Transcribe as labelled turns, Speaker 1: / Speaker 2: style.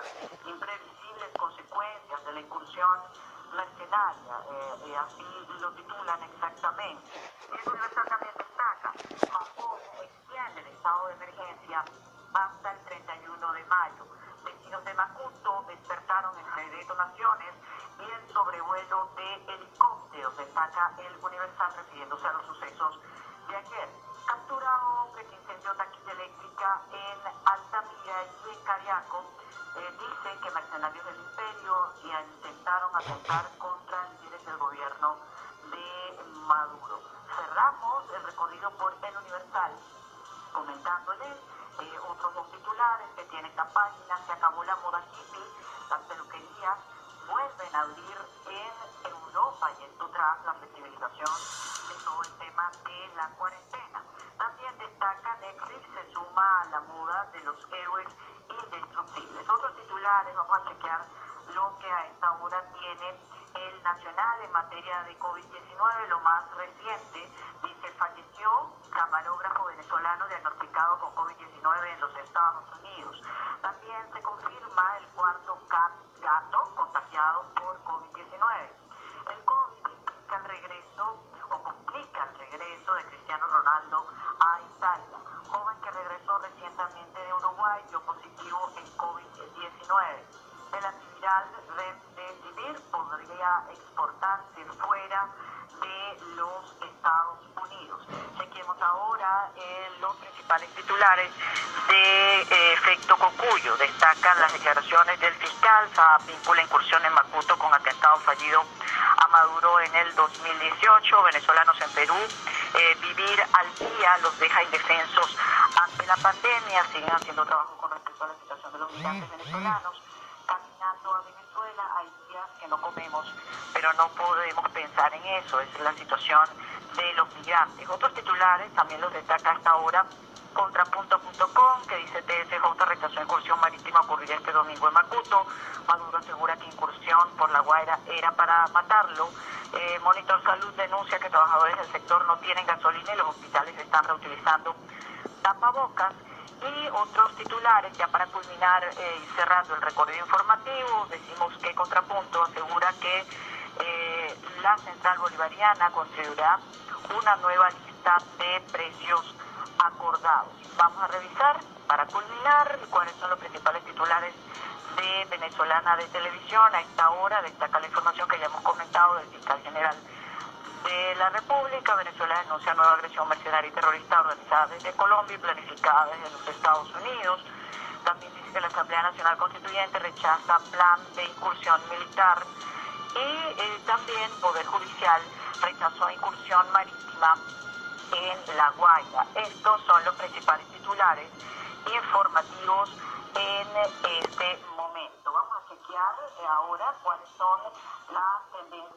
Speaker 1: las imprevisibles consecuencias de la incursión mercenaria, eh, así lo titulan exactamente. El Universal también destaca, Japón extiende el estado de emergencia hasta el 31 de mayo. Vecinos de Makuto despertaron entre detonaciones y el sobrevuelo de helicópteros, destaca el Universal refiriéndose a los sucesos de ayer. Atentar contra líderes del gobierno de Maduro. Cerramos el recorrido por el Universal comentándoles eh, otros dos titulares que tienen esta página, se acabó la moda hippie, las peluquerías vuelven a abrir en Europa y esto tras la flexibilización de todo el tema de la cuarentena. También destaca Netflix se suma a la moda de los héroes indestructibles. Otros titulares, vamos a chequear lo que a hora tiene el Nacional en materia de COVID-19, lo más reciente, dice falleció camarógrafo venezolano diagnosticado con COVID-19 en los Estados Unidos. También se confirma el cuarto gato contagiado por COVID-19. Eh, los principales titulares de eh, efecto Cocuyo. Destacan las declaraciones del fiscal, vincula incursión en Macuto con atentado fallido a Maduro en el 2018, venezolanos en Perú, eh, vivir al día los deja indefensos ante la pandemia, siguen haciendo trabajo con respecto a la situación de los migrantes venezolanos, no comemos, pero no podemos pensar en eso, es la situación de los migrantes. Otros titulares también los destaca hasta ahora contrapunto.com que dice TSJ rechazó incursión marítima ocurrida este domingo en Macuto. Maduro asegura que incursión por la Guaira era para matarlo. Eh, Monitor Salud denuncia que trabajadores del sector no tienen gasolina y los hospitales están reutilizando tapabocas. Y otros titulares, ya para culminar eh, y cerrando el recorrido informativo, decimos que Contrapunto asegura que eh, la Central Bolivariana construirá una nueva lista de precios acordados. Vamos a revisar para culminar cuáles son los principales titulares de Venezolana de Televisión. A esta hora destaca la información que ya hemos comentado del fiscal general de la República. Venezuela denuncia nueva agresión mercenaria y terrorista organizada desde Colombia y planificada desde los Estados Unidos. También dice que la Asamblea Nacional Constituyente rechaza plan de incursión militar y eh, también Poder Judicial rechazó incursión marítima en La Guaira. Estos son los principales titulares informativos en este momento. Vamos a chequear ahora cuáles son las tendencias.